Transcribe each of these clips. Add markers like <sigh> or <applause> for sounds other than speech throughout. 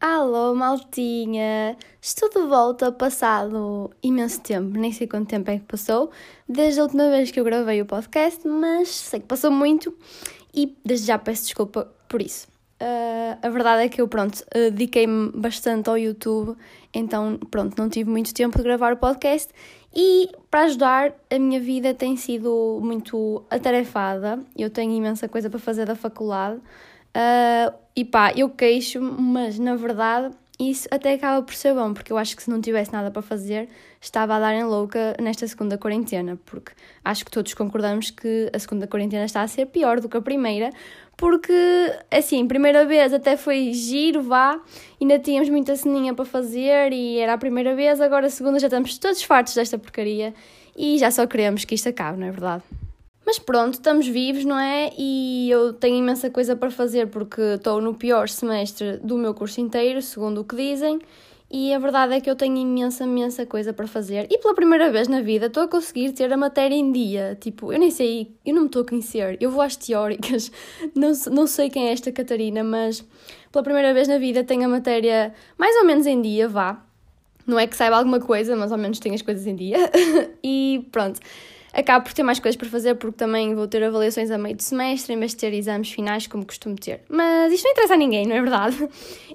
Alô, maltinha! Estou de volta passado imenso tempo, nem sei quanto tempo é que passou, desde a última vez que eu gravei o podcast, mas sei que passou muito e desde já peço desculpa por isso. Uh, a verdade é que eu, pronto, dediquei-me bastante ao YouTube, então, pronto, não tive muito tempo de gravar o podcast e para ajudar, a minha vida tem sido muito atarefada, eu tenho imensa coisa para fazer da faculdade. Uh, e pá, eu queixo, mas na verdade isso até acaba por ser bom, porque eu acho que se não tivesse nada para fazer, estava a dar em louca nesta segunda quarentena, porque acho que todos concordamos que a segunda quarentena está a ser pior do que a primeira, porque, assim, primeira vez até foi giro, vá, ainda tínhamos muita ceninha para fazer e era a primeira vez, agora a segunda já estamos todos fartos desta porcaria e já só queremos que isto acabe, não é verdade? Mas pronto, estamos vivos, não é? E eu tenho imensa coisa para fazer porque estou no pior semestre do meu curso inteiro, segundo o que dizem, e a verdade é que eu tenho imensa, imensa coisa para fazer. E pela primeira vez na vida estou a conseguir ter a matéria em dia. Tipo, eu nem sei, eu não me estou a conhecer. Eu vou às teóricas, <laughs> não, não sei quem é esta Catarina, mas pela primeira vez na vida tenho a matéria mais ou menos em dia, vá. Não é que saiba alguma coisa, mas ao menos tenho as coisas em dia. <laughs> e pronto acabo por ter mais coisas para fazer porque também vou ter avaliações a meio de semestre em vez de ter exames finais como costumo ter. Mas isto não interessa a ninguém, não é verdade?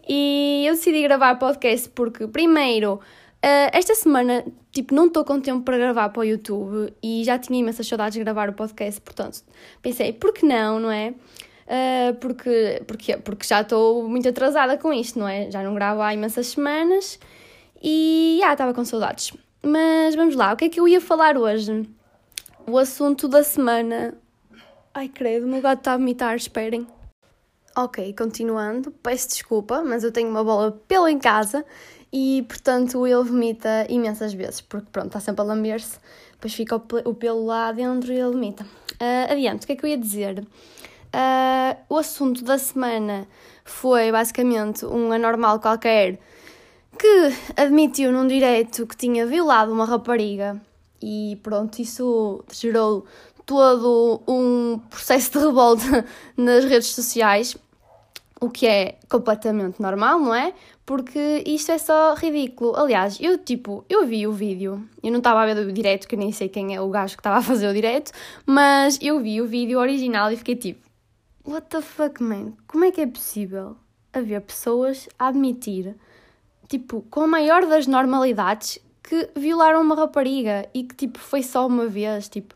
E eu decidi gravar podcast porque, primeiro, Uh, esta semana, tipo, não estou com tempo para gravar para o YouTube e já tinha imensas saudades de gravar o podcast, portanto, pensei, por que não, não é? Uh, porque, porque, porque já estou muito atrasada com isto, não é? Já não gravo há imensas semanas e já estava com saudades. Mas vamos lá, o que é que eu ia falar hoje? O assunto da semana. Ai, credo, o meu gato está a vomitar, esperem. Ok, continuando, peço desculpa, mas eu tenho uma bola pelo em casa e, portanto, ele vomita imensas vezes, porque, pronto, está sempre a lamber-se, depois fica o pelo lá dentro e ele vomita. Uh, adiante, o que é que eu ia dizer? Uh, o assunto da semana foi basicamente um anormal qualquer que admitiu num direito que tinha violado uma rapariga e pronto, isso gerou todo um processo de revolta <laughs> nas redes sociais, o que é completamente normal, não é? Porque isto é só ridículo. Aliás, eu tipo, eu vi o vídeo, eu não estava a ver o direto, que nem sei quem é o gajo que estava a fazer o direto, mas eu vi o vídeo original e fiquei tipo, what the fuck, man? Como é que é possível haver pessoas a admitir, tipo, com a maior das normalidades, que violaram uma rapariga e que tipo foi só uma vez, tipo.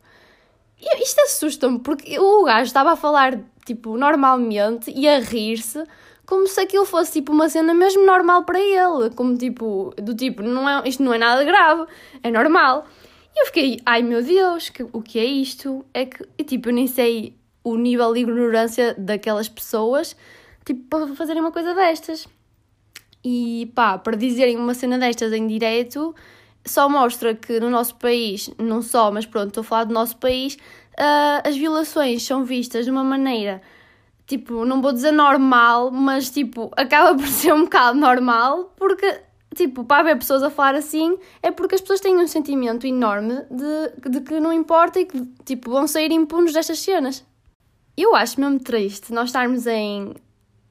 Isto assusta-me porque o gajo estava a falar tipo normalmente e a rir-se como se aquilo fosse tipo uma cena mesmo normal para ele, como tipo, do tipo, não é, isto não é nada grave, é normal. E eu fiquei, ai meu Deus, que, o que é isto? É que, tipo, eu nem sei o nível de ignorância daquelas pessoas, tipo, para fazerem uma coisa destas. E pá, para dizerem uma cena destas em direto, só mostra que no nosso país, não só, mas pronto, estou a falar do nosso país, uh, as violações são vistas de uma maneira, tipo, não vou dizer normal, mas tipo, acaba por <laughs> ser um bocado normal, porque, tipo, para haver pessoas a falar assim, é porque as pessoas têm um sentimento enorme de, de que não importa e que, tipo, vão sair impunes destas cenas. Eu acho mesmo triste nós estarmos em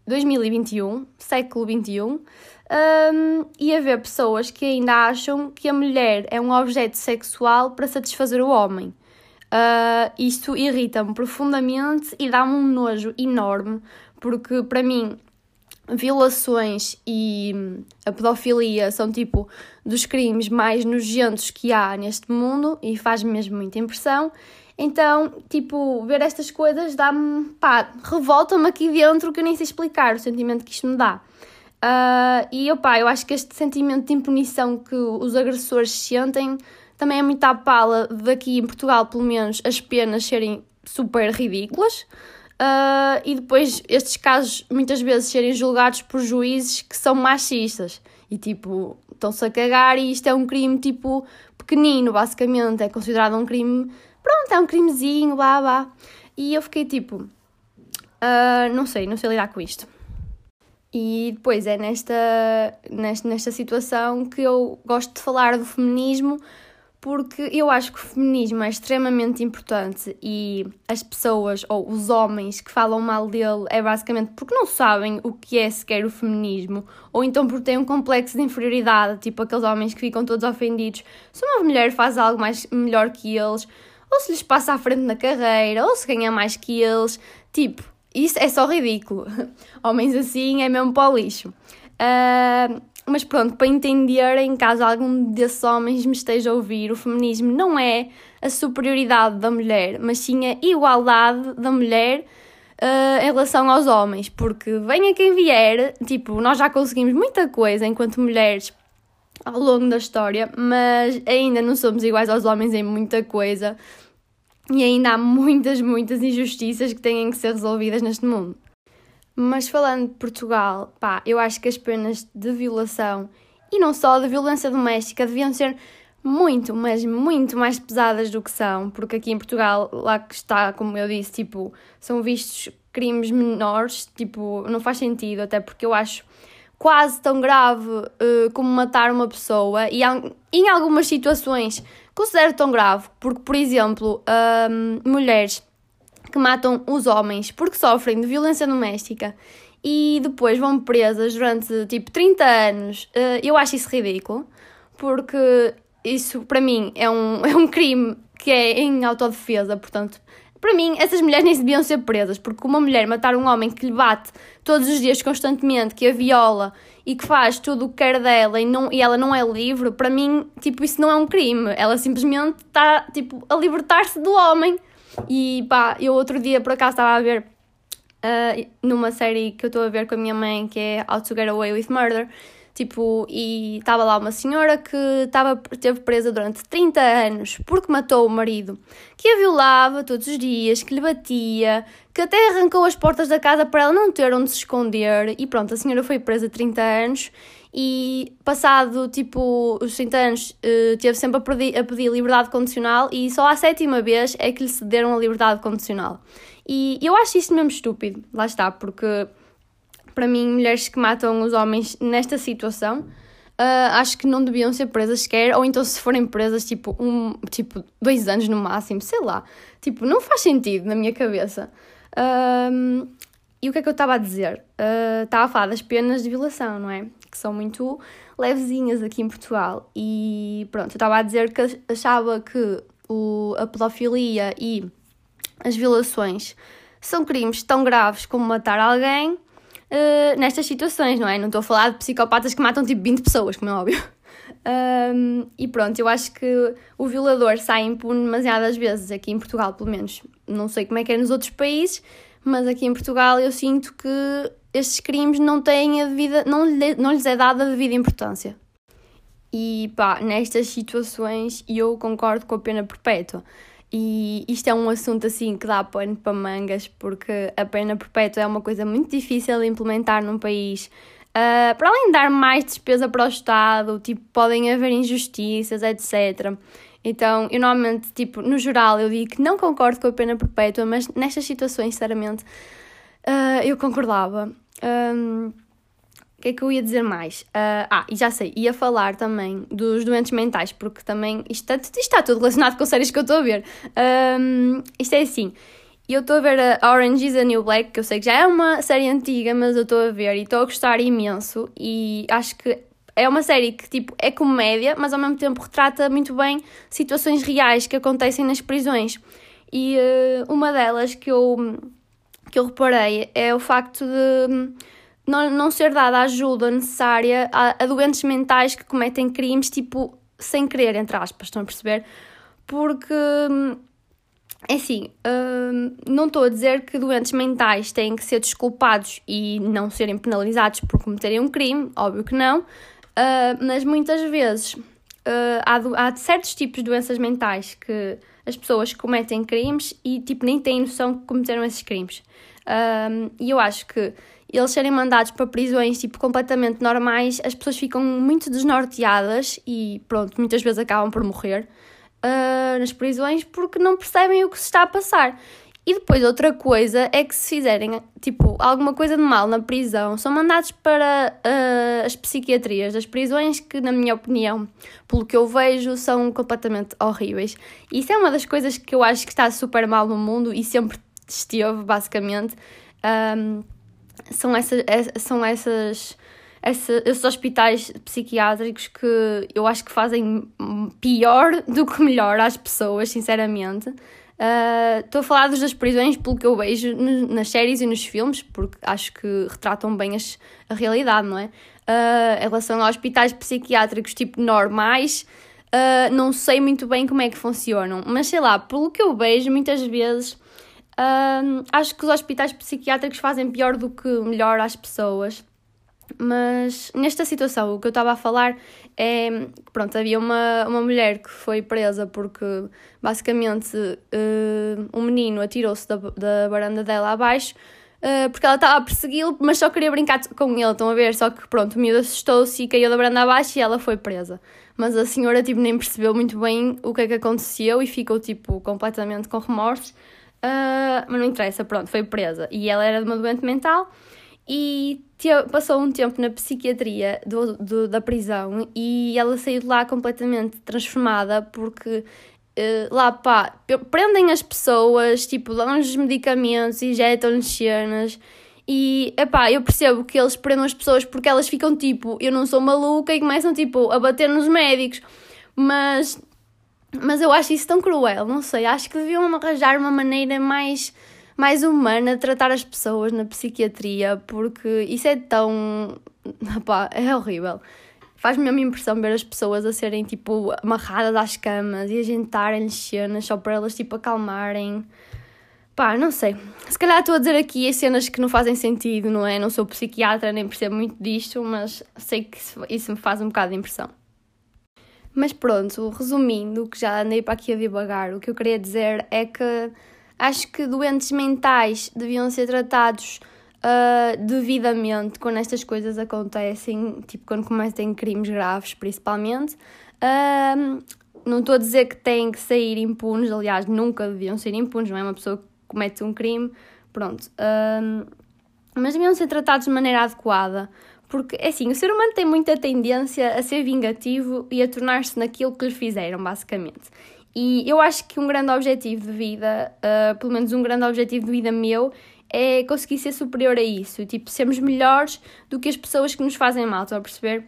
2021, século 21, um, e haver pessoas que ainda acham que a mulher é um objeto sexual para satisfazer o homem. Uh, isto irrita-me profundamente e dá-me um nojo enorme, porque para mim violações e a pedofilia são tipo dos crimes mais nojentos que há neste mundo e faz-me mesmo muita impressão. Então, tipo, ver estas coisas dá-me, pá, revolta-me aqui dentro que eu nem sei explicar o sentimento que isto me dá. Uh, e opá, eu acho que este sentimento de impunição que os agressores sentem também é muito à pala daqui em Portugal, pelo menos, as penas serem super ridículas. Uh, e depois estes casos muitas vezes serem julgados por juízes que são machistas e tipo estão-se a cagar e isto é um crime tipo pequenino, basicamente, é considerado um crime, pronto, é um crimezinho, blá blá. E eu fiquei tipo, uh, não sei, não sei lidar com isto. E depois é nesta, nesta, nesta situação que eu gosto de falar do feminismo, porque eu acho que o feminismo é extremamente importante e as pessoas ou os homens que falam mal dele é basicamente porque não sabem o que é sequer o feminismo ou então porque têm um complexo de inferioridade, tipo aqueles homens que ficam todos ofendidos se uma mulher faz algo mais melhor que eles, ou se lhes passa à frente na carreira, ou se ganha mais que eles, tipo, isso é só ridículo. <laughs> Homens assim é mesmo para o lixo. Uh, mas pronto, para entenderem, caso algum desses homens me esteja a ouvir, o feminismo não é a superioridade da mulher, mas sim a igualdade da mulher uh, em relação aos homens, porque venha quem vier, tipo, nós já conseguimos muita coisa enquanto mulheres ao longo da história, mas ainda não somos iguais aos homens em muita coisa e ainda há muitas, muitas injustiças que têm que ser resolvidas neste mundo. Mas falando de Portugal, pá, eu acho que as penas de violação e não só de violência doméstica deviam ser muito, mas muito mais pesadas do que são, porque aqui em Portugal, lá que está, como eu disse, tipo, são vistos crimes menores, tipo, não faz sentido, até porque eu acho quase tão grave uh, como matar uma pessoa e em algumas situações considero tão grave, porque, por exemplo, um, mulheres que matam os homens porque sofrem de violência doméstica e depois vão presas durante tipo 30 anos, uh, eu acho isso ridículo, porque isso para mim é um, <laughs> é um crime que é em autodefesa, portanto, para mim essas mulheres nem deviam ser presas, porque uma mulher matar um homem que lhe bate todos os dias constantemente, que a viola e que faz tudo o que quer dela e, não, e ela não é livre, para mim, tipo, isso não é um crime. Ela simplesmente está, tipo, a libertar-se do homem e pá, eu outro dia por acaso estava a ver uh, numa série que eu estou a ver com a minha mãe que é How to Get Away with Murder. Tipo, e estava lá uma senhora que estava, esteve presa durante 30 anos porque matou o marido, que a violava todos os dias, que lhe batia, que até arrancou as portas da casa para ela não ter onde se esconder. E pronto, a senhora foi presa 30 anos e passado tipo os 30 anos uh, teve sempre a pedir, a pedir liberdade condicional e só à sétima vez é que lhe cederam a liberdade condicional. E eu acho isso mesmo estúpido, lá está, porque para mim mulheres que matam os homens nesta situação uh, acho que não deviam ser presas sequer, ou então se forem presas tipo, um, tipo dois anos no máximo, sei lá, tipo, não faz sentido na minha cabeça. E o que é que eu estava a dizer? Uh, estava a falar das penas de violação, não é? Que são muito levezinhas aqui em Portugal. E pronto, eu estava a dizer que achava que o, a pedofilia e as violações são crimes tão graves como matar alguém uh, nestas situações, não é? Não estou a falar de psicopatas que matam tipo 20 pessoas, como é óbvio. <laughs> Um, e pronto, eu acho que o violador sai impune demasiadas vezes, aqui em Portugal, pelo menos. Não sei como é que é nos outros países, mas aqui em Portugal eu sinto que estes crimes não têm a devida, não, não lhes é dada a devida importância. E pá, nestas situações eu concordo com a pena perpétua. E isto é um assunto assim que dá pano para mangas, porque a pena perpétua é uma coisa muito difícil de implementar num país. Uh, para além de dar mais despesa para o Estado, tipo, podem haver injustiças, etc. Então, eu normalmente, tipo, no geral, eu digo que não concordo com a pena perpétua, mas nestas situações, sinceramente, uh, eu concordava. Um, o que é que eu ia dizer mais? Uh, ah, e já sei, ia falar também dos doentes mentais, porque também isto, está, isto está tudo relacionado com séries que eu estou a ver. Um, isto é assim, eu estou a ver a Orange is the New Black, que eu sei que já é uma série antiga, mas eu estou a ver e estou a gostar imenso. E acho que é uma série que tipo é comédia, mas ao mesmo tempo retrata muito bem situações reais que acontecem nas prisões. E uh, uma delas que eu, que eu reparei é o facto de não, não ser dada a ajuda necessária a, a doentes mentais que cometem crimes tipo sem querer, entre aspas, estão a perceber? Porque é assim, hum, não estou a dizer que doentes mentais têm que ser desculpados e não serem penalizados por cometerem um crime, óbvio que não, Uh, mas muitas vezes uh, há, há, certos tipos de doenças mentais que as pessoas cometem crimes e tipo nem têm noção que cometeram esses crimes. Uh, e eu acho que eles serem mandados para prisões tipo completamente normais, as pessoas ficam muito desnorteadas e pronto, muitas vezes acabam por morrer nas prisões porque não percebem o que se está a passar. E depois outra coisa é que se fizerem, tipo, alguma coisa de mal na prisão, são mandados para uh, as psiquiatrias das prisões que, na minha opinião, pelo que eu vejo, são completamente horríveis. E isso é uma das coisas que eu acho que está super mal no mundo e sempre esteve, basicamente. Um, são essas, são essas, essa, esses hospitais psiquiátricos que eu acho que fazem pior do que melhor às pessoas, sinceramente. Estou uh, a falar das prisões pelo que eu vejo nas séries e nos filmes, porque acho que retratam bem as, a realidade, não é? Uh, em relação a hospitais psiquiátricos tipo normais, uh, não sei muito bem como é que funcionam, mas sei lá, pelo que eu vejo, muitas vezes acho que os hospitais psiquiátricos fazem pior do que melhor às pessoas. Mas nesta situação, o que eu estava a falar é pronto, havia uma, uma mulher que foi presa porque basicamente uh, um menino atirou-se da, da varanda dela abaixo uh, porque ela estava a persegui-lo, mas só queria brincar com ele, estão a ver? Só que pronto, o miúdo assustou-se e caiu da varanda abaixo e ela foi presa. Mas a senhora tipo, nem percebeu muito bem o que é que aconteceu e ficou tipo completamente com remorsos. Uh, mas não interessa, pronto, foi presa. E ela era de uma doente mental e passou um tempo na psiquiatria do, do, da prisão e ela saiu de lá completamente transformada porque uh, lá pá, prendem as pessoas, tipo, dão-lhes medicamentos, injetam-lhes cenas e epá, eu percebo que eles prendem as pessoas porque elas ficam tipo, eu não sou maluca e começam tipo a bater nos médicos, mas, mas eu acho isso tão cruel, não sei, acho que deviam arranjar uma maneira mais mais humana tratar as pessoas na psiquiatria, porque isso é tão. Opá, é horrível. Faz-me a minha impressão ver as pessoas a serem tipo amarradas às camas e a gentarem-lhes cenas só para elas tipo acalmarem. Pá, não sei. Se calhar estou a dizer aqui as cenas que não fazem sentido, não é? Não sou psiquiatra, nem percebo muito disto, mas sei que isso me faz um bocado de impressão. Mas pronto, resumindo, que já andei para aqui a devagar, o que eu queria dizer é que Acho que doentes mentais deviam ser tratados uh, devidamente quando estas coisas acontecem, tipo quando cometem crimes graves, principalmente. Uh, não estou a dizer que têm que sair impunes, aliás, nunca deviam ser impunes, não é? Uma pessoa que comete um crime, pronto. Uh, mas deviam ser tratados de maneira adequada, porque, é assim, o ser humano tem muita tendência a ser vingativo e a tornar-se naquilo que lhe fizeram, basicamente. E eu acho que um grande objetivo de vida, uh, pelo menos um grande objetivo de vida meu, é conseguir ser superior a isso, tipo, sermos melhores do que as pessoas que nos fazem mal, estão a perceber?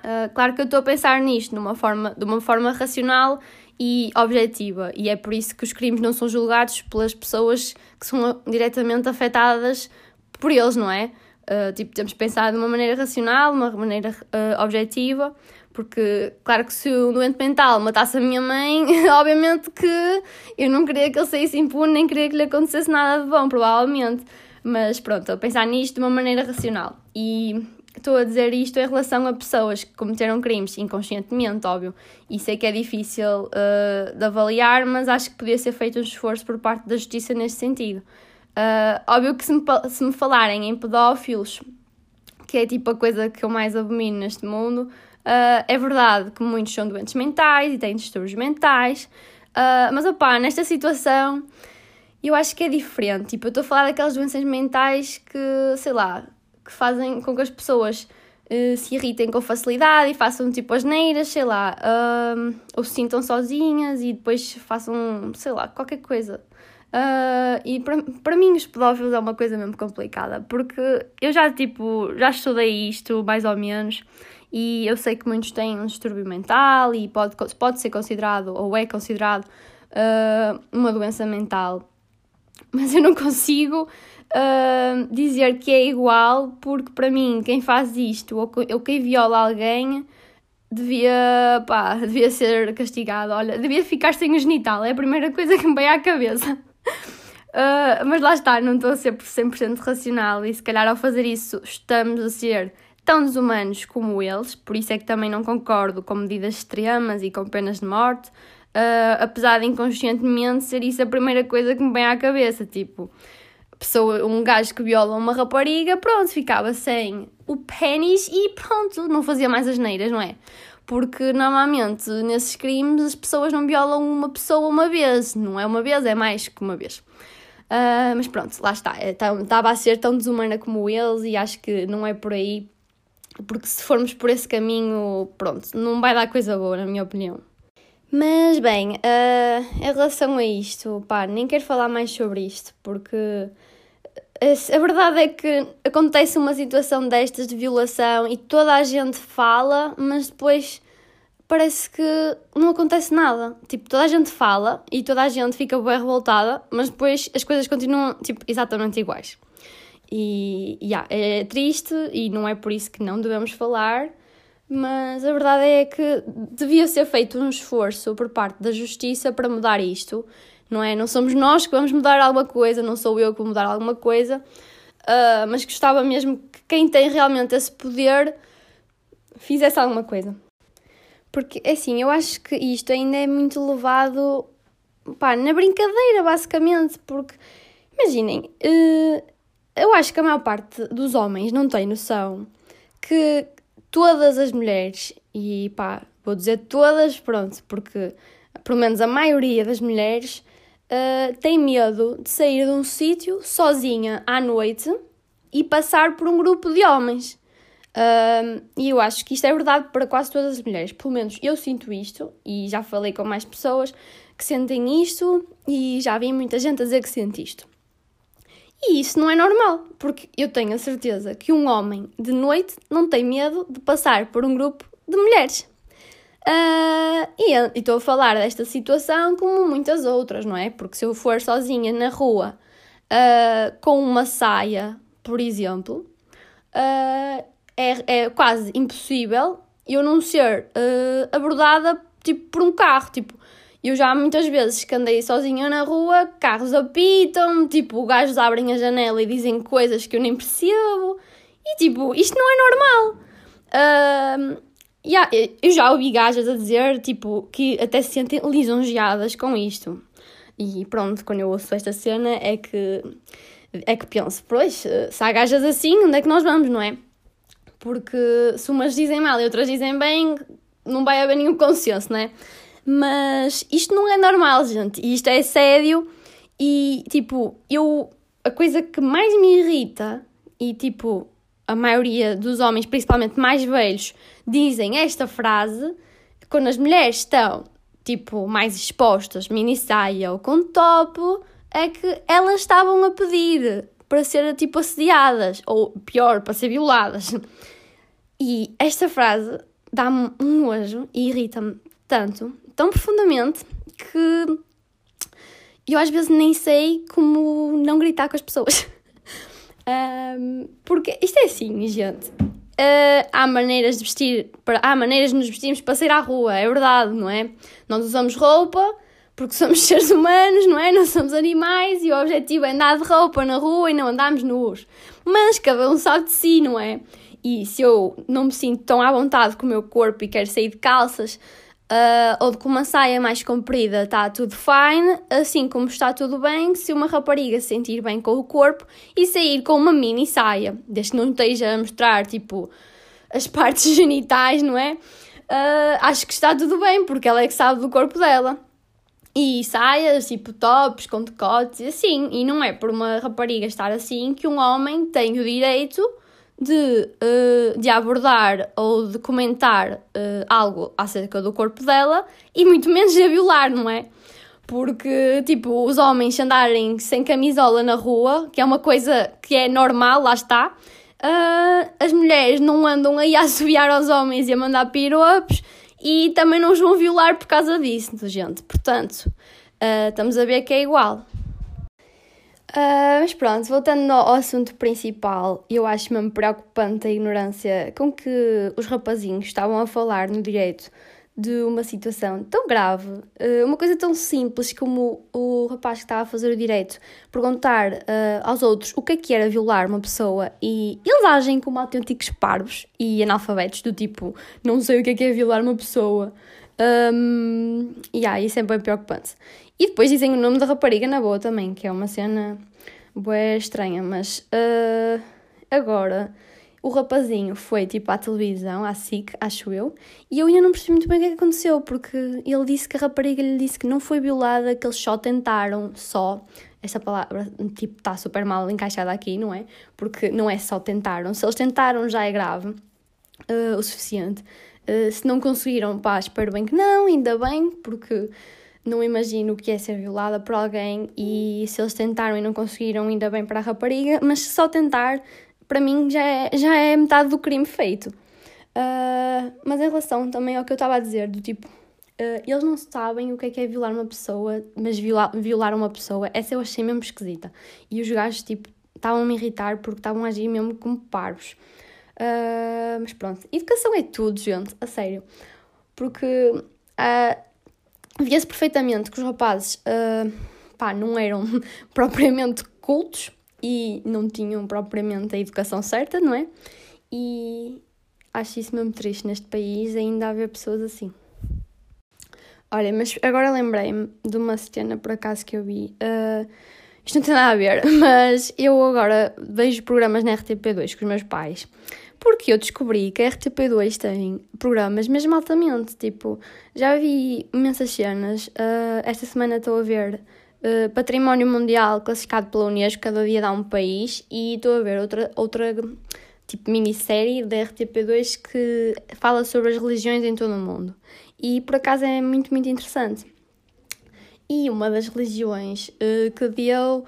Uh, claro que eu estou a pensar nisto numa forma, de uma forma racional e objetiva, e é por isso que os crimes não são julgados pelas pessoas que são diretamente afetadas por eles, não é? Uh, tipo, temos que pensar de uma maneira racional, de uma maneira uh, objetiva, porque, claro que se o doente mental matasse a minha mãe, <laughs> obviamente que eu não queria que ele saísse impune, nem queria que lhe acontecesse nada de bom, provavelmente. Mas pronto, a pensar nisto de uma maneira racional. E estou a dizer isto em relação a pessoas que cometeram crimes inconscientemente, óbvio. E sei que é difícil uh, de avaliar, mas acho que podia ser feito um esforço por parte da justiça neste sentido. Uh, óbvio que se me, se me falarem em pedófilos, que é tipo a coisa que eu mais abomino neste mundo, Uh, é verdade que muitos são doentes mentais e têm distúrbios mentais, uh, mas opá, nesta situação eu acho que é diferente. Tipo, eu estou a falar daquelas doenças mentais que, sei lá, que fazem com que as pessoas uh, se irritem com facilidade e façam tipo as neiras, sei lá, ou se sintam sozinhas e depois façam, sei lá, qualquer coisa. Uh, e para mim os pedófilos é uma coisa mesmo complicada, porque eu já tipo, já estudei isto mais ou menos e eu sei que muitos têm um distúrbio mental e pode, pode ser considerado ou é considerado uh, uma doença mental, mas eu não consigo uh, dizer que é igual, porque para mim quem faz isto ou, ou quem viola alguém devia, pá, devia ser castigado, olha, devia ficar sem o genital, é a primeira coisa que me vem à cabeça. Uh, <laughs> mas lá está, não estou a ser 100% racional e se calhar ao fazer isso estamos a ser tão desumanos como eles, por isso é que também não concordo com medidas extremas e com penas de morte, uh, apesar de inconscientemente ser isso a primeira coisa que me vem à cabeça, tipo, pessoa, um gajo que viola uma rapariga, pronto, ficava sem o pênis e pronto, não fazia mais as neiras, não é? Porque normalmente nesses crimes as pessoas não violam uma pessoa uma vez, não é uma vez, é mais que uma vez. Uh, mas pronto, lá está. Estava a ser tão desumana como eles e acho que não é por aí. Porque se formos por esse caminho, pronto, não vai dar coisa boa, na minha opinião. Mas bem, uh, em relação a isto, pá, nem quero falar mais sobre isto, porque a verdade é que acontece uma situação destas de violação e toda a gente fala, mas depois parece que não acontece nada. Tipo, toda a gente fala e toda a gente fica bem revoltada, mas depois as coisas continuam, tipo, exatamente iguais. E, yeah, é triste e não é por isso que não devemos falar, mas a verdade é que devia ser feito um esforço por parte da justiça para mudar isto, não é? Não somos nós que vamos mudar alguma coisa, não sou eu que vou mudar alguma coisa, uh, mas gostava mesmo que quem tem realmente esse poder fizesse alguma coisa. Porque, assim, eu acho que isto ainda é muito levado pá, na brincadeira, basicamente, porque, imaginem, uh, eu acho que a maior parte dos homens não tem noção que todas as mulheres, e pá, vou dizer todas, pronto, porque pelo menos a maioria das mulheres uh, tem medo de sair de um sítio sozinha à noite e passar por um grupo de homens. Uh, e eu acho que isto é verdade para quase todas as mulheres. Pelo menos eu sinto isto e já falei com mais pessoas que sentem isto e já vi muita gente a dizer que sente isto. E isso não é normal, porque eu tenho a certeza que um homem de noite não tem medo de passar por um grupo de mulheres. Uh, e estou a falar desta situação como muitas outras, não é? Porque se eu for sozinha na rua uh, com uma saia, por exemplo, uh, é, é quase impossível eu não ser abordada tipo, por um carro. Tipo, eu já muitas vezes que andei sozinha na rua, carros apitam, tipo, gajos abrem a janela e dizem coisas que eu nem percebo. E tipo, isto não é normal. Uh, yeah, eu já ouvi gajas a dizer, tipo, que até se sentem lisonjeadas com isto. E pronto, quando eu ouço esta cena é que, é que penso, pois, se há gajas assim, onde é que nós vamos, não é? Porque se umas dizem mal e outras dizem bem, não vai haver nenhum consenso, não é? Mas isto não é normal, gente. Isto é sério. E, tipo, eu. A coisa que mais me irrita, e, tipo, a maioria dos homens, principalmente mais velhos, dizem esta frase quando as mulheres estão, tipo, mais expostas, mini saia ou com top, é que elas estavam a pedir para ser, tipo, assediadas, ou pior, para ser violadas. E esta frase dá-me um nojo e irrita-me tanto tão profundamente que eu às vezes nem sei como não gritar com as pessoas. <laughs> um, porque isto é assim, gente. Uh, há maneiras de vestir, para, há maneiras de nos vestirmos para sair à rua, é verdade, não é? Nós usamos roupa porque somos <laughs> seres humanos, não é? Não somos animais e o objetivo é andar de roupa na rua e não andarmos nus. Mas cada um sabe de si, não é? E se eu não me sinto tão à vontade com o meu corpo e quero sair de calças, Uh, ou com uma saia mais comprida está tudo fine, assim como está tudo bem se uma rapariga se sentir bem com o corpo e sair com uma mini saia, desde que não esteja a mostrar tipo as <laughs> partes genitais, não é? Uh, acho que está tudo bem, porque ela é que sabe do corpo dela. E saias, tipo tops, com decotes assim. E não é por uma rapariga estar assim que um homem tem o direito de, uh, de abordar ou de comentar uh, algo acerca do corpo dela e muito menos de a violar, não é? Porque, tipo, os homens andarem sem camisola na rua, que é uma coisa que é normal, lá está, uh, as mulheres não andam aí a assobiar aos homens e a mandar piropos e também não os vão violar por causa disso, gente. Portanto, estamos a ver que é igual. Uh, mas pronto, voltando ao assunto principal, eu acho mesmo preocupante a ignorância com que os rapazinhos estavam a falar no direito de uma situação tão grave, uh, uma coisa tão simples como o, rapaz que estava a fazer o direito perguntar uh, aos outros o que é que era violar uma pessoa e eles agem como autênticos parvos e analfabetos, do tipo, não sei o que é que é violar uma pessoa. Um, e yeah, isso é bem preocupante. E depois dizem o nome da rapariga na boa também, que é uma cena bué estranha, mas uh, agora o rapazinho foi tipo à televisão, à SIC, acho eu, e eu ainda não percebi muito bem o que, é que aconteceu, porque ele disse que a rapariga lhe disse que não foi violada, que eles só tentaram, só. Esta palavra, tipo, está super mal encaixada aqui, não é? Porque não é só tentaram. Se eles tentaram, já é grave uh, o suficiente. Uh, se não conseguiram, pá, espero bem que não, ainda bem, porque não imagino o que é ser violada por alguém e se eles tentaram e não conseguiram, ainda bem para a rapariga, mas se só tentar, para mim já é, já é metade do crime feito. Uh, mas em relação também ao que eu estava a dizer, do tipo, uh, eles não sabem o que é que é violar uma pessoa, mas violar, violar uma pessoa, essa eu achei mesmo esquisita. E os gajos, tipo, estavam a me irritar porque estavam a agir mesmo como parvos. Uh, mas pronto, educação é tudo, gente, a sério. Porque uh, via-se perfeitamente que os rapazes uh, pá, não eram <laughs> propriamente cultos e não tinham propriamente a educação certa, não é? E acho isso mesmo triste neste país ainda haver pessoas assim. Olha, mas agora lembrei-me de uma cena por acaso que eu vi. Uh, isto não tem nada a ver, <laughs> mas eu agora vejo programas na RTP2 com os meus pais porque eu descobri que a RTP2 tem programas mesmo altamente. Tipo, já vi imensas cenas. Uh, esta semana estou a ver uh, Património Mundial classificado pela Unesco, cada dia dá um país, e estou a ver outra, outra tipo minissérie da RTP2 que fala sobre as religiões em todo o mundo. E por acaso é muito, muito interessante. E uma das religiões uh, que deu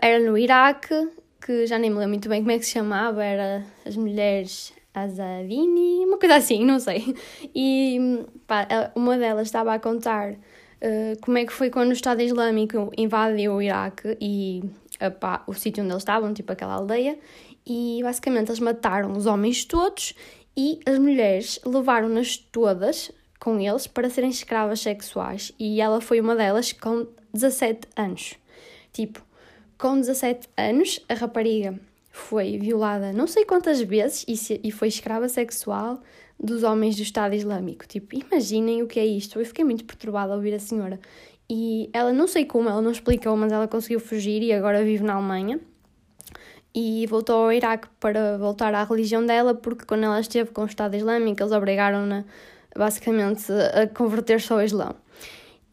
era no Iraque, que já nem me lembro muito bem como é que se chamava, era as mulheres Azadini, uma coisa assim, não sei. E pá, uma delas estava a contar uh, como é que foi quando o Estado Islâmico invadiu o Iraque e o sítio onde eles estavam, tipo aquela aldeia, e basicamente eles mataram os homens todos e as mulheres levaram-nas todas com eles para serem escravas sexuais e ela foi uma delas com 17 anos. Tipo, com 17 anos, a rapariga foi violada não sei quantas vezes e, se, e foi escrava sexual dos homens do Estado Islâmico. Tipo, imaginem o que é isto. Eu fiquei muito perturbada ao ouvir a senhora. E ela, não sei como, ela não explicou, mas ela conseguiu fugir e agora vive na Alemanha. E voltou ao Iraque para voltar à religião dela, porque quando ela esteve com o Estado Islâmico, eles obrigaram-na basicamente a converter-se ao Islão.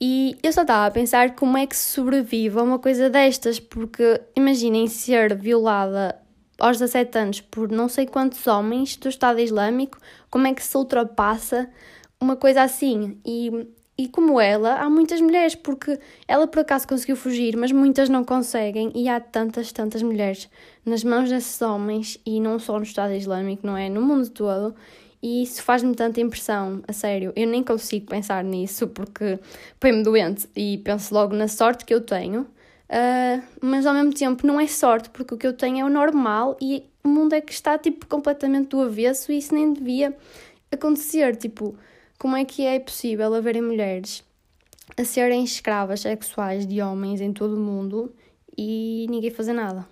E eu só estava a pensar como é que se sobrevive a uma coisa destas, porque imaginem ser violada aos 17 anos por não sei quantos homens do Estado Islâmico, como é que se ultrapassa uma coisa assim? E, e como ela, há muitas mulheres, porque ela por acaso conseguiu fugir, mas muitas não conseguem, e há tantas, tantas mulheres nas mãos desses homens, e não só no Estado Islâmico, não é? No mundo todo. E isso faz-me tanta impressão, a sério. Eu nem consigo pensar nisso porque põe-me doente e penso logo na sorte que eu tenho. Uh, mas ao mesmo tempo não é sorte, porque o que eu tenho é o normal e o mundo é que está tipo completamente do avesso e isso nem devia acontecer. Tipo, como é que é possível haverem mulheres a serem escravas sexuais de homens em todo o mundo e ninguém fazer nada?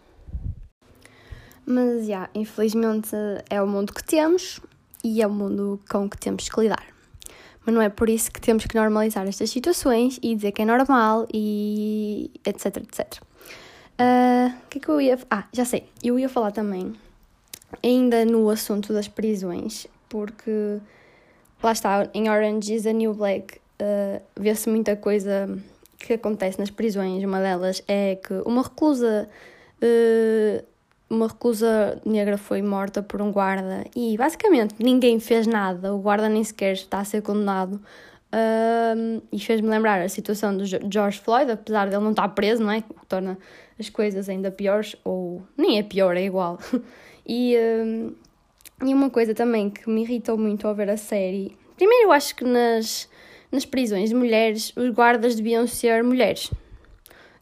Mas, já, yeah, infelizmente é o mundo que temos e é o mundo com que temos que lidar. Mas não é por isso que temos que normalizar estas situações e dizer que é normal e etc, etc. O uh, que é que eu ia... Ah, já sei. Eu ia falar também, ainda no assunto das prisões, porque lá está, em Orange is a New Black uh, vê-se muita coisa que acontece nas prisões. Uma delas é que uma reclusa uh, uma reclusa negra foi morta por um guarda e basicamente ninguém fez nada, o guarda nem sequer está a ser condenado. Um, e fez-me lembrar a situação do George Floyd, apesar dele não estar preso, não é? O que torna as coisas ainda piores, ou nem é pior, é igual. <laughs> e, um, e uma coisa também que me irritou muito ao ver a série: primeiro, eu acho que nas, nas prisões de mulheres os guardas deviam ser mulheres,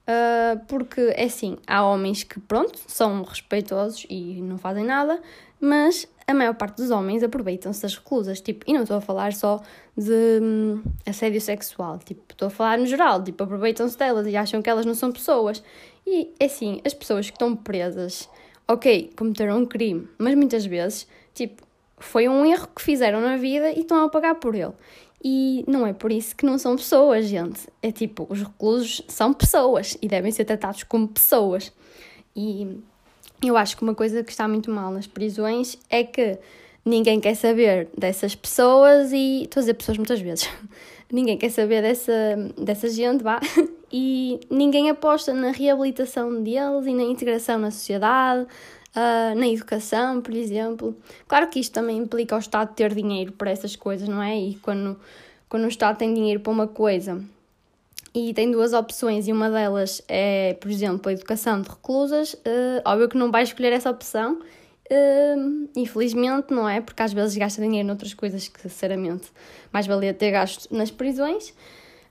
Uh, porque é assim, há homens que, pronto, são respeitosos e não fazem nada, mas a maior parte dos homens aproveitam-se das reclusas, tipo, e não estou a falar só de hum, assédio sexual, tipo, estou a falar no geral, tipo, aproveitam-se delas e acham que elas não são pessoas. E, é assim, as pessoas que estão presas, ok, cometeram um crime, mas muitas vezes, tipo, foi um erro que fizeram na vida e estão a pagar por ele. E não é por isso que não são pessoas, gente. É tipo, os reclusos são pessoas e devem ser tratados como pessoas. E Eu acho que uma coisa que está muito mal nas prisões é que ninguém quer saber dessas pessoas e. Estou a dizer pessoas muitas vezes. <laughs> ninguém quer saber dessa, dessa gente, vá. <laughs> E ninguém aposta na reabilitação deles e na integração na sociedade, uh, na educação, por exemplo. Claro que isto também implica o Estado ter dinheiro para essas coisas, não é? E quando, quando o Estado tem dinheiro para uma coisa e tem duas opções e uma delas é, por exemplo, a educação de reclusas, uh, óbvio que não vai escolher essa opção Uh, infelizmente, não é? Porque às vezes gasta dinheiro noutras coisas que, sinceramente, mais valia ter gasto nas prisões.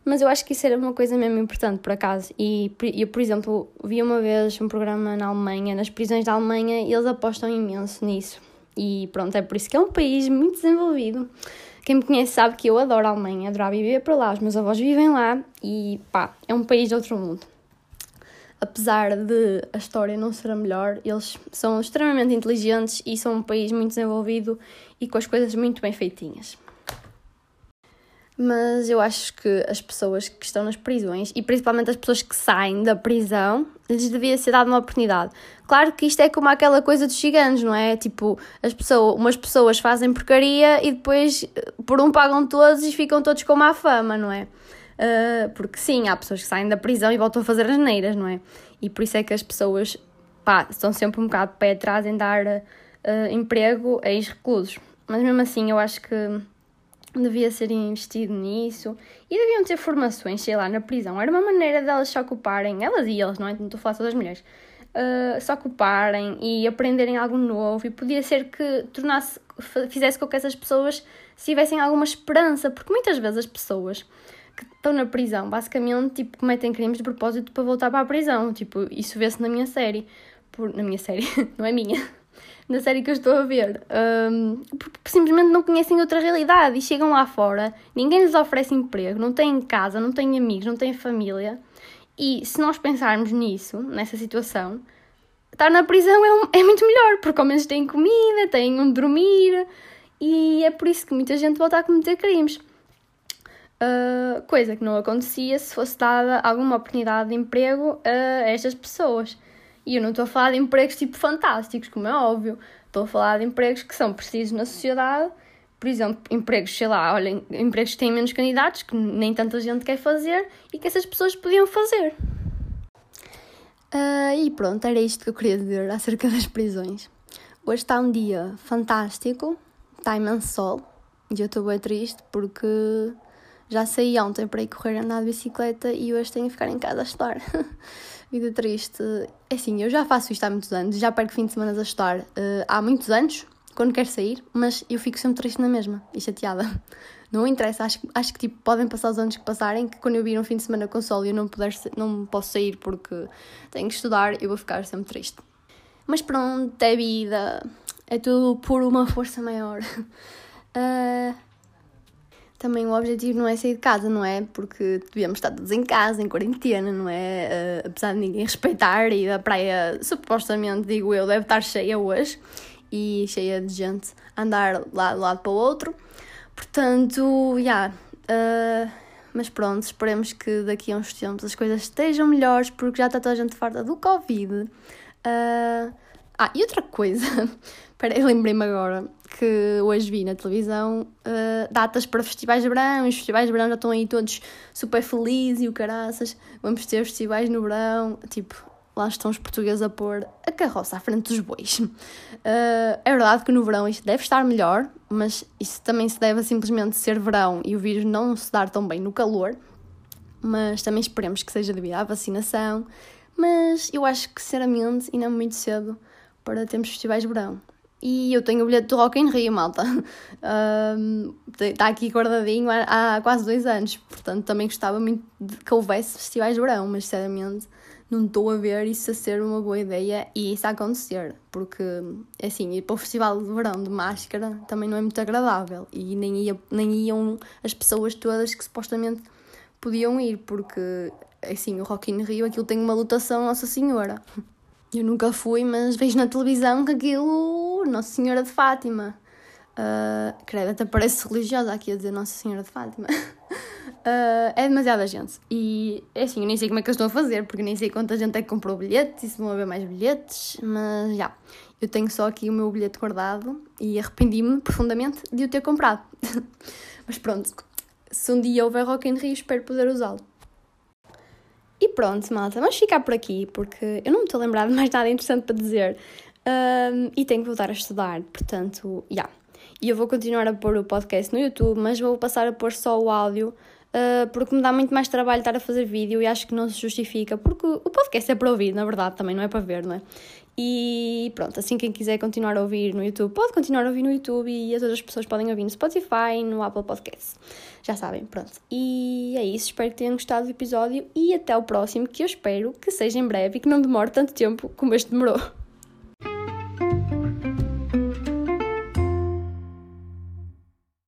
Mas eu acho que isso era uma coisa mesmo importante, por acaso. E eu, por exemplo, vi uma vez um programa na Alemanha, nas prisões da Alemanha, e eles apostam imenso nisso. E pronto, é por isso que é um país muito desenvolvido. Quem me conhece sabe que eu adoro a Alemanha, adoro viver para lá. Os meus avós vivem lá e pá, é um país de outro mundo apesar de a história não ser a melhor, eles são extremamente inteligentes e são um país muito desenvolvido e com as coisas muito bem feitinhas. Mas eu acho que as pessoas que estão nas prisões, e principalmente as pessoas que saem da prisão, lhes devia ser dada uma oportunidade. Claro que isto é como aquela coisa dos gigantes, não é? Tipo, as pessoas, umas pessoas fazem porcaria e depois por um pagam todos e ficam todos com má fama, não é? Uh, porque sim, há pessoas que saem da prisão e voltam a fazer as neiras, não é? E por isso é que as pessoas pá, estão sempre um bocado de pé atrás em dar uh, emprego a ex-reclusos. Mas mesmo assim, eu acho que devia ser investido nisso e deviam ter formações, sei lá, na prisão. Era uma maneira delas se ocuparem, elas e eles, não é? Não estou a falar só das mulheres. Uh, se ocuparem e aprenderem algo novo e podia ser que tornasse, fizesse com que essas pessoas tivessem alguma esperança, porque muitas vezes as pessoas que estão na prisão, basicamente, tipo, cometem crimes de propósito para voltar para a prisão. Tipo, isso vê-se na minha série. Por, na minha série, <laughs> não é minha. Na série que eu estou a ver. Um, porque simplesmente não conhecem outra realidade e chegam lá fora, ninguém lhes oferece emprego, não têm casa, não têm amigos, não têm família. E se nós pensarmos nisso, nessa situação, estar na prisão é, um, é muito melhor, porque ao menos têm comida, têm onde dormir, e é por isso que muita gente volta a cometer crimes. Uh, coisa que não acontecia se fosse dada alguma oportunidade de emprego a estas pessoas. E eu não estou a falar de empregos tipo fantásticos, como é óbvio. Estou a falar de empregos que são precisos na sociedade. Por exemplo, empregos, sei lá, olhem, empregos que têm menos candidatos, que nem tanta gente quer fazer e que essas pessoas podiam fazer. Uh, e pronto, era isto que eu queria dizer acerca das prisões. Hoje está um dia fantástico, está imenso sol e eu estou bem triste porque já saí ontem para ir correr andar de bicicleta e hoje tenho que ficar em casa a estudar. <laughs> Vida triste. É assim, eu já faço isto há muitos anos, já perco fim de semana a estudar uh, há muitos anos, quando quero sair, mas eu fico sempre triste na mesma e chateada. <laughs> Não interessa, acho, acho que tipo, podem passar os anos que passarem, que quando eu vir um fim de semana com sol e eu não, puder, não posso sair porque tenho que estudar, eu vou ficar sempre triste. Mas pronto, é vida, é tudo por uma força maior. Uh, <laughs> também o objetivo não é sair de casa, não é? Porque devíamos estar todos em casa, em quarentena, não é? Uh, apesar de ninguém respeitar e a praia, supostamente, digo eu, deve estar cheia hoje e cheia de gente a andar lá de lado para o outro. Portanto, já. Yeah, uh, mas pronto, esperemos que daqui a uns tempos as coisas estejam melhores porque já está toda a gente farta do Covid. Uh, ah, e outra coisa, peraí, lembrei-me agora que hoje vi na televisão uh, datas para festivais de verão, os festivais de verão já estão aí todos super felizes e o caraças, vamos ter festivais no verão, tipo, lá estão os portugueses a pôr a carroça à frente dos bois. Uh, é verdade que no verão isto deve estar melhor, mas isso também se deve a simplesmente ser verão e o vírus não se dar tão bem no calor, mas também esperemos que seja devido à vacinação, mas eu acho que sinceramente ainda é muito cedo para termos festivais de verão. E eu tenho o bilhete do Rock in Rio, malta. <laughs> Está aqui guardadinho há, há, quase dois anos. Portanto, também gostava muito de que houvesse festivais de verão, mas sinceramente não estou a ver isso a ser uma boa ideia e isso a acontecer. Porque, assim, ir para o festival de verão de máscara também não é muito agradável. E nem, ia, nem iam as pessoas todas que supostamente podiam ir, porque, assim, o Rock in Rio aquilo tem uma lotação Nossa Senhora. <laughs> Eu nunca fui, mas vejo na televisão que aquilo. Nossa Senhora de Fátima. Uh, credo, até parece religiosa aqui a dizer Nossa Senhora de Fátima. Uh, <laughs> é demasiada gente. E é assim, eu nem sei como é que eles estão a fazer, porque nem sei quanta gente é que comprou bilhetes e se vão haver mais bilhetes, mas já. Yeah, eu tenho só aqui o meu bilhete guardado e arrependi-me profundamente de o ter comprado. <laughs> mas pronto, se um dia houver Rock in Rio, espero poder usá-lo. E pronto, malta, vamos ficar por aqui, porque eu não me estou a lembrar de mais nada interessante para dizer. Um, e tenho que voltar a estudar, portanto, já. Yeah. E eu vou continuar a pôr o podcast no YouTube, mas vou passar a pôr só o áudio uh, porque me dá muito mais trabalho estar a fazer vídeo e acho que não se justifica, porque o podcast é para ouvir, na verdade, também não é para ver, não é? E pronto, assim quem quiser continuar a ouvir no YouTube, pode continuar a ouvir no YouTube e as outras pessoas podem ouvir no Spotify, no Apple Podcasts. Já sabem, pronto. E é isso, espero que tenham gostado do episódio e até o próximo, que eu espero que seja em breve e que não demore tanto tempo como este demorou.